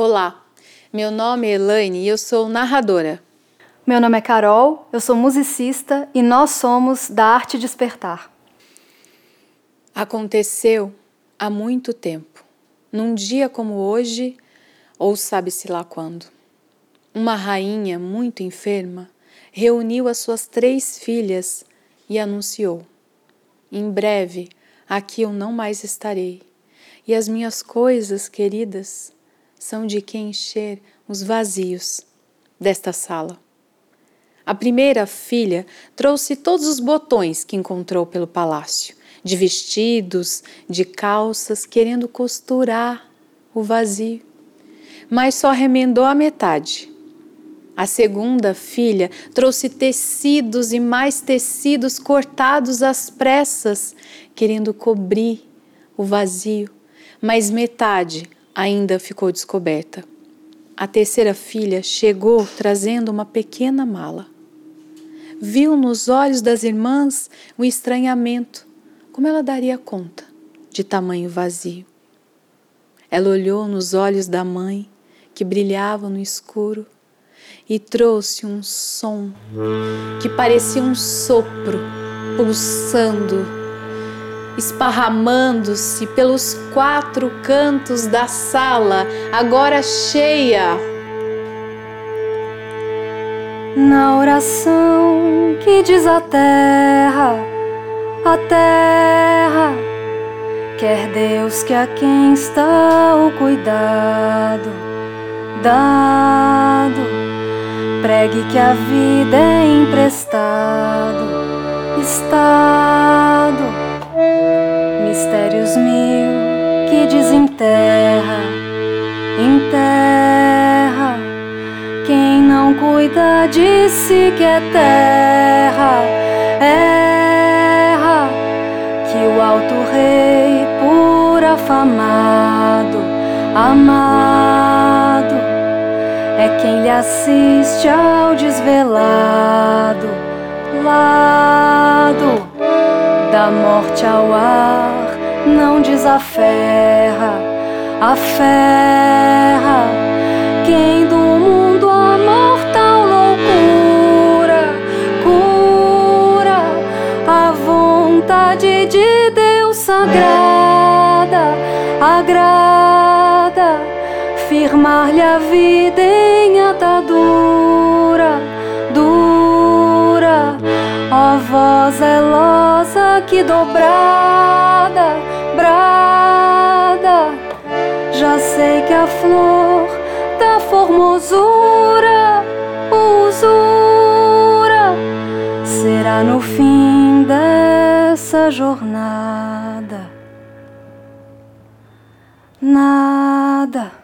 Olá, meu nome é Elaine e eu sou narradora. Meu nome é Carol, eu sou musicista e nós somos da Arte Despertar. Aconteceu há muito tempo, num dia como hoje, ou sabe-se lá quando. Uma rainha muito enferma reuniu as suas três filhas e anunciou: Em breve aqui eu não mais estarei, e as minhas coisas queridas são de que encher os vazios desta sala. A primeira filha trouxe todos os botões que encontrou pelo palácio, de vestidos, de calças, querendo costurar o vazio, mas só remendou a metade. A segunda filha trouxe tecidos e mais tecidos cortados às pressas, querendo cobrir o vazio, mas metade ainda ficou descoberta. A terceira filha chegou trazendo uma pequena mala. Viu nos olhos das irmãs o estranhamento, como ela daria conta de tamanho vazio. Ela olhou nos olhos da mãe, que brilhavam no escuro, e trouxe um som que parecia um sopro pulsando esparramando-se pelos quatro cantos da sala, agora cheia. Na oração que diz a terra, a terra, quer Deus que a quem está o cuidado dado, pregue que a vida é emprestado, estado de si que é terra, erra. Que o alto rei, por afamado, amado, é quem lhe assiste ao desvelado lado da morte ao ar, não desaferra, aferra quem do sagrada, agrada firmar-lhe a vida em atadura dura, ó voz zelosa que dobrada, brada. Já sei que a flor da formosura, da jornada. Nada.